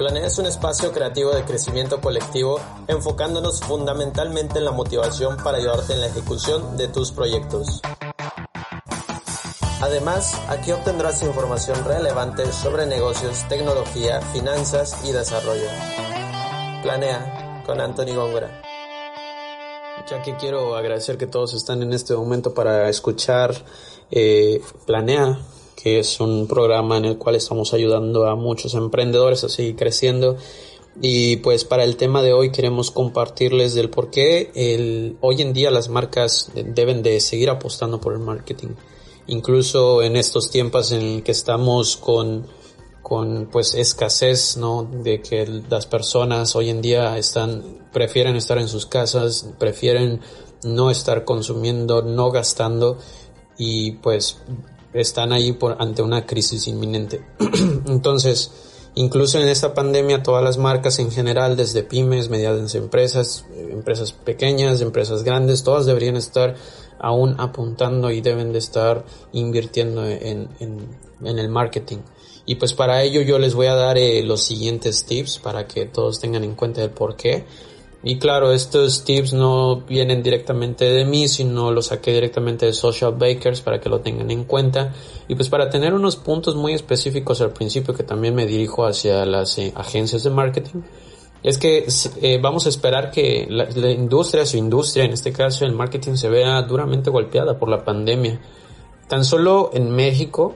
Planea es un espacio creativo de crecimiento colectivo enfocándonos fundamentalmente en la motivación para ayudarte en la ejecución de tus proyectos. Además, aquí obtendrás información relevante sobre negocios, tecnología, finanzas y desarrollo. Planea con Anthony Góngora. Ya que quiero agradecer que todos están en este momento para escuchar eh, Planea, que es un programa en el cual estamos ayudando a muchos emprendedores a seguir creciendo. Y pues para el tema de hoy queremos compartirles del por qué el, hoy en día las marcas deben de seguir apostando por el marketing. Incluso en estos tiempos en que estamos con, con pues escasez, ¿no? De que las personas hoy en día están, prefieren estar en sus casas, prefieren no estar consumiendo, no gastando y pues están ahí por, ante una crisis inminente. Entonces, incluso en esta pandemia, todas las marcas en general, desde pymes, medianas empresas, eh, empresas pequeñas, empresas grandes, todas deberían estar aún apuntando y deben de estar invirtiendo en, en, el marketing. Y pues para ello yo les voy a dar eh, los siguientes tips para que todos tengan en cuenta el por qué. Y claro, estos tips no vienen directamente de mí, sino los saqué directamente de Social Bakers para que lo tengan en cuenta. Y pues para tener unos puntos muy específicos al principio que también me dirijo hacia las eh, agencias de marketing, es que eh, vamos a esperar que la, industria, su industria, en este caso el marketing, se vea duramente golpeada por la pandemia. Tan solo en México,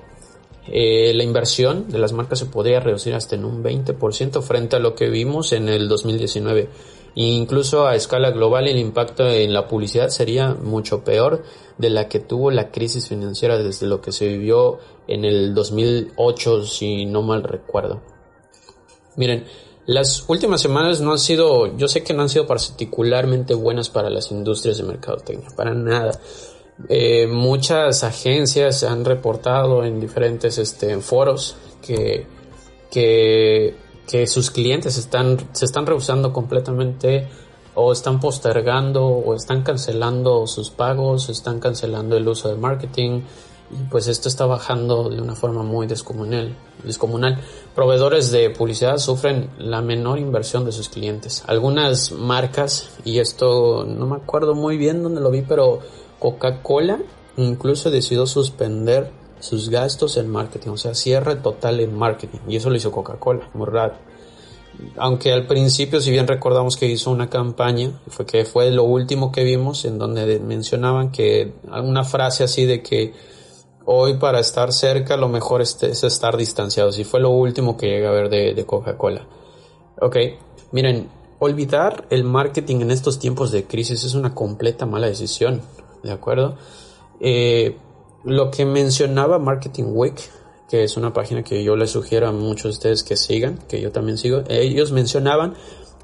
eh, la inversión de las marcas se podría reducir hasta en un 20% frente a lo que vimos en el 2019 incluso a escala global el impacto en la publicidad sería mucho peor de la que tuvo la crisis financiera desde lo que se vivió en el 2008, si no mal recuerdo. Miren, las últimas semanas no han sido, yo sé que no han sido particularmente buenas para las industrias de mercadotecnia, para nada. Eh, muchas agencias han reportado en diferentes este, foros que, que que sus clientes están, se están rehusando completamente o están postergando o están cancelando sus pagos, están cancelando el uso de marketing y pues esto está bajando de una forma muy descomunal. descomunal. Proveedores de publicidad sufren la menor inversión de sus clientes. Algunas marcas, y esto no me acuerdo muy bien dónde lo vi, pero Coca-Cola incluso decidió suspender sus gastos en marketing, o sea, cierre total en marketing. Y eso lo hizo Coca-Cola, muy raro. Aunque al principio, si bien recordamos que hizo una campaña, fue que fue lo último que vimos, en donde mencionaban que una frase así de que hoy para estar cerca lo mejor es, estar distanciados. Y fue lo último que llega a ver de, de Coca-Cola. Ok, miren, olvidar el marketing en estos tiempos de crisis es una completa mala decisión, ¿de acuerdo? Eh, lo que mencionaba Marketing Week, que es una página que yo les sugiero a muchos de ustedes que sigan, que yo también sigo, ellos mencionaban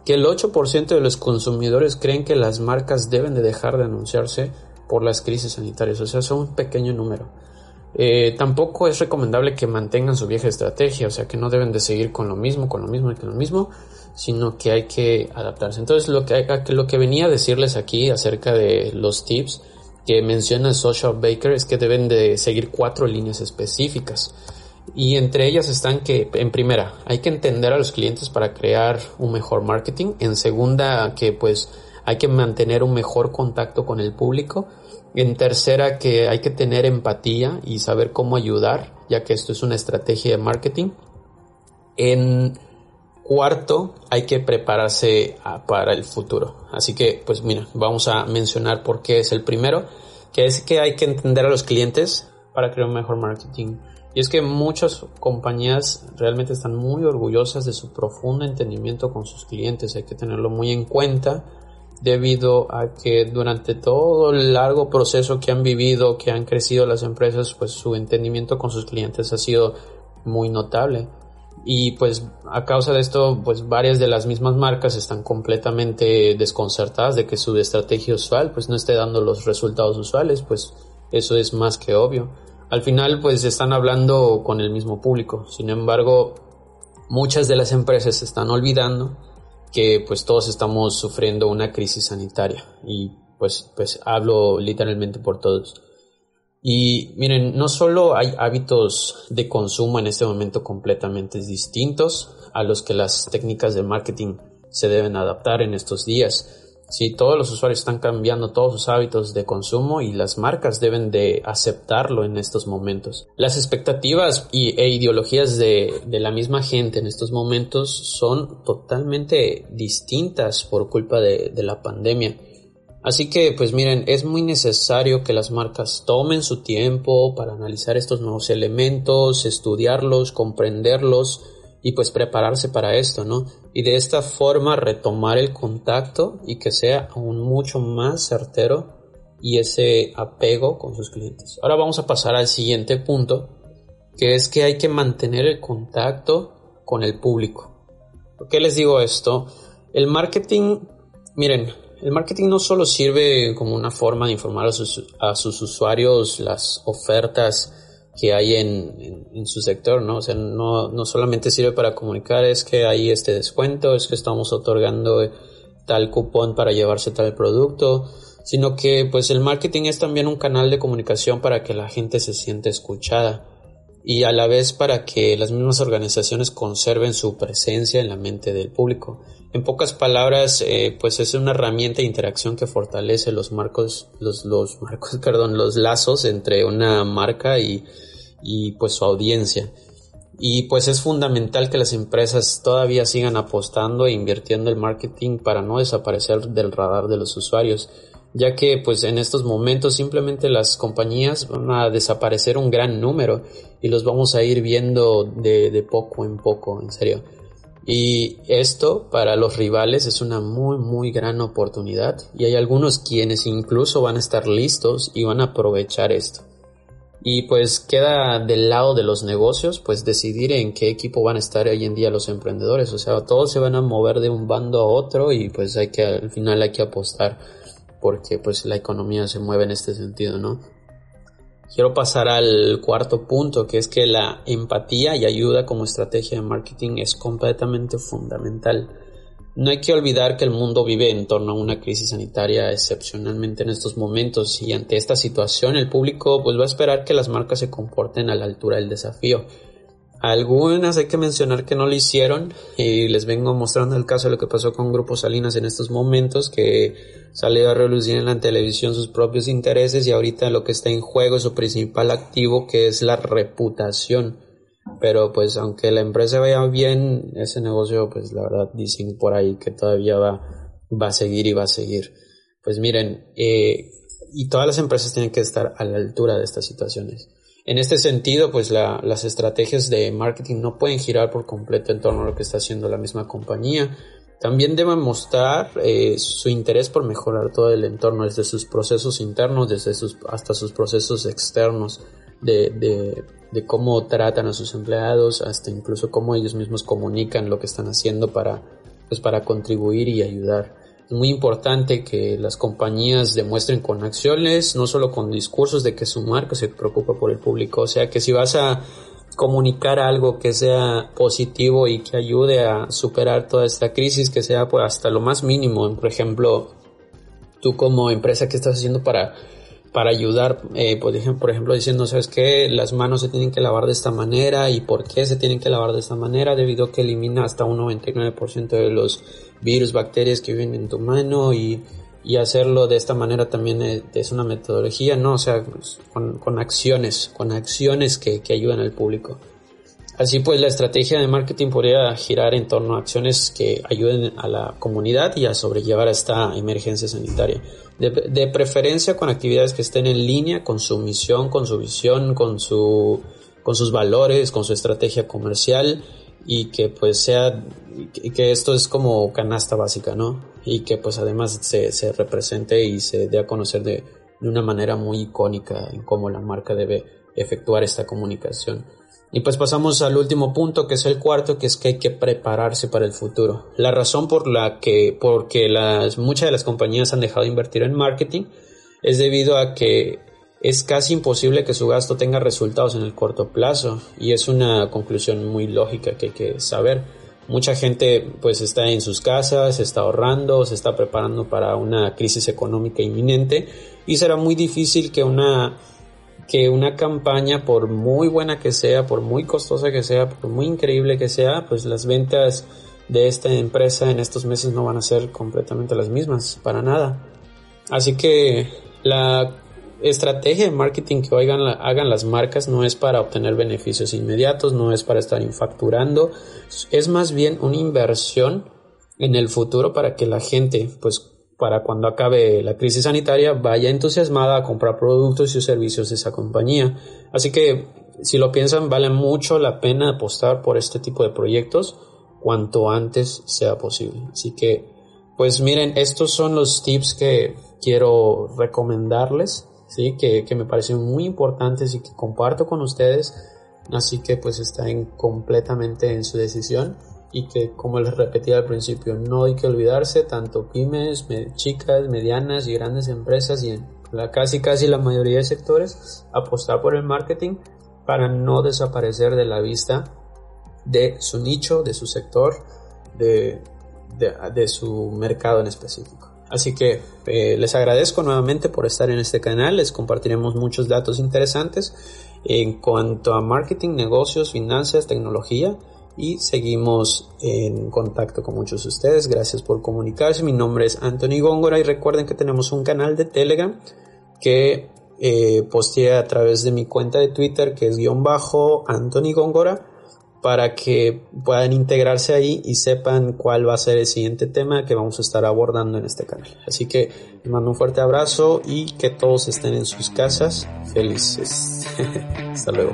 que el 8% de los consumidores creen que las marcas deben de dejar de anunciarse por las crisis sanitarias, o sea, son un pequeño número. Eh, tampoco es recomendable que mantengan su vieja estrategia, o sea, que no deben de seguir con lo mismo, con lo mismo y con lo mismo, sino que hay que adaptarse. Entonces, lo que, lo que venía a decirles aquí acerca de los tips que menciona Social Baker es que deben de seguir cuatro líneas específicas. Y entre ellas están que, en primera, hay que entender a los clientes para crear un mejor marketing. En segunda, que pues hay que mantener un mejor contacto con el público. En tercera, que hay que tener empatía y saber cómo ayudar, ya que esto es una estrategia de marketing. En cuarto, hay que prepararse para el futuro. Así que, pues mira, vamos a mencionar por qué es el primero, que es que hay que entender a los clientes para crear un mejor marketing. Y es que muchas compañías realmente están muy orgullosas de su profundo entendimiento con sus clientes. Hay que tenerlo muy en cuenta debido a que durante todo el largo proceso que han vivido, que han crecido las empresas, pues su entendimiento con sus clientes ha sido muy notable y pues a causa de esto pues varias de las mismas marcas están completamente desconcertadas de que su estrategia usual pues no esté dando los resultados usuales pues eso es más que obvio. Al final pues están hablando con el mismo público. Sin embargo muchas de las empresas están olvidando que pues todos estamos sufriendo una crisis sanitaria. Y pues pues hablo literalmente por todos Y miren, no solo hay hábitos de consumo en este momento completamente distintos a los que las técnicas de marketing se deben adaptar en estos días, si todos los usuarios están cambiando todos sus hábitos de consumo y las marcas deben de aceptarlo en estos momentos. Las expectativas y, e ideologías de, la misma gente en estos momentos son totalmente distintas por culpa de, de la pandemia. Así que, pues miren, es muy necesario que las marcas tomen su tiempo para analizar estos nuevos elementos, estudiarlos, comprenderlos, y pues prepararse para esto, ¿no? Y de esta forma retomar el contacto y que sea aún mucho más certero y ese apego con sus clientes. Ahora vamos a pasar al siguiente punto, que es que hay que mantener el contacto con el público. ¿Por qué les digo esto? El marketing, miren, el marketing no solo sirve como una forma de informar a sus, a sus usuarios las ofertas que hay en, en, su sector, ¿no? O sea, no, no solamente sirve para comunicar, es que hay este descuento, es que estamos otorgando tal cupón para llevarse tal producto, sino que pues el marketing es también un canal de comunicación para que la gente se siente escuchada y a la vez para que las mismas organizaciones conserven su presencia en la mente del público. En pocas palabras, eh, pues es una herramienta de interacción que fortalece los marcos, los, los marcos, perdón, los lazos entre una marca y, y pues su audiencia. Y pues es fundamental que las empresas todavía sigan apostando e invirtiendo en marketing para no desaparecer del radar de los usuarios ya que pues en estos momentos simplemente las compañías van a desaparecer un gran número y los vamos a ir viendo de, de, poco en poco, en serio. Y esto para los rivales es una muy muy gran oportunidad y hay algunos quienes incluso van a estar listos y van a aprovechar esto. Y pues queda del lado de los negocios, pues decidir en qué equipo van a estar hoy en día los emprendedores. O sea, todos se van a mover de un bando a otro y pues hay que al final hay que apostar porque pues la economía se mueve en este sentido, ¿no? Quiero pasar al cuarto punto, que es que la empatía y ayuda como estrategia de marketing es completamente fundamental. No hay que olvidar que el mundo vive en torno a una crisis sanitaria excepcionalmente en estos momentos y ante esta situación el público pues va a esperar que las marcas se comporten a la altura del desafío. Algunas hay que mencionar que no lo hicieron y les vengo mostrando el caso de lo que pasó con Grupo Salinas en estos momentos que salió a relucir en la televisión sus propios intereses y ahorita lo que está en juego es su principal activo que es la reputación. Pero pues aunque la empresa vaya bien, ese negocio pues la verdad dicen por ahí que todavía va, va a seguir y va a seguir. Pues miren, eh, y todas las empresas tienen que estar a la altura de estas situaciones. En este sentido, pues las estrategias de marketing no pueden girar por completo en torno a lo que está haciendo la misma compañía. También deben mostrar eh, su interés por mejorar todo el entorno, desde sus procesos internos, desde sus, hasta sus procesos externos, de, de, de cómo tratan a sus empleados, hasta incluso cómo ellos mismos comunican lo que están haciendo para, pues, para contribuir y ayudar. Muy importante que las compañías demuestren con acciones, no solo con discursos de que su marca se preocupa por el público. O sea, que si vas a comunicar algo que sea positivo y que ayude a superar toda esta crisis, que sea pues hasta lo más mínimo. Por ejemplo, tú como empresa, ¿qué estás haciendo para para ayudar, eh, por, ejemplo, por ejemplo, diciendo, ¿sabes qué? Las manos se tienen que lavar de esta manera y por qué se tienen que lavar de esta manera, debido a que elimina hasta un 99% de los virus, bacterias que viven en tu mano y, y hacerlo de esta manera también es, una metodología, ¿no? O sea, con, con acciones, con acciones que, que ayudan al público. Así pues, la estrategia de marketing podría girar en torno a acciones que ayuden a la comunidad y a sobrellevar esta emergencia sanitaria. De, preferencia con actividades que estén en línea con su misión, con su visión, con, su, con sus valores, con su estrategia comercial y que pues sea, que esto es como canasta básica, ¿no? Y que pues además se, se represente y se dé a conocer de, de una manera muy icónica en cómo la marca debe efectuar esta comunicación. Y pues pasamos al último punto, que es el cuarto, que es que hay que prepararse para el futuro. La razón por la que, porque las, muchas de las compañías han dejado de invertir en marketing es debido a que es casi imposible que su gasto tenga resultados en el corto plazo. Y es una conclusión muy lógica que hay que saber. Mucha gente pues está en sus casas, está ahorrando, se está preparando para una crisis económica inminente y será muy difícil que una que una campaña, por muy buena que sea, por muy costosa que sea, por muy increíble que sea, pues las ventas de esta empresa en estos meses no van a ser completamente las mismas, para nada. Así que la estrategia de marketing que hagan, hagan las marcas no es para obtener beneficios inmediatos, no es para estar infacturando, es más bien una inversión en el futuro para que la gente, pues para cuando acabe la crisis sanitaria vaya entusiasmada a comprar productos y servicios de esa compañía. Así que si lo piensan vale mucho la pena apostar por este tipo de proyectos cuanto antes sea posible. Así que pues miren, estos son los tips que quiero recomendarles, ¿sí? que, que me parecen muy importantes y que comparto con ustedes. Así que pues están completamente en su decisión y que como les repetí al principio no hay que olvidarse tanto pymes, chicas, medianas y grandes empresas y en la casi casi la mayoría de sectores apostar por el marketing para no desaparecer de la vista de su nicho, de su sector, de, de, su mercado en específico. Así que eh, les agradezco nuevamente por estar en este canal, les compartiremos muchos datos interesantes en cuanto a marketing, negocios, finanzas, tecnología y seguimos en contacto con muchos de ustedes. Gracias por comunicarse. Mi nombre es Anthony Góngora y recuerden que tenemos un canal de Telegram que eh, posteé a través de mi cuenta de Twitter que es guion bajo Anthony Góngora para que puedan integrarse ahí y sepan cuál va a ser el siguiente tema que vamos a estar abordando en este canal. Así que les mando un fuerte abrazo y que todos estén en sus casas felices. Hasta luego.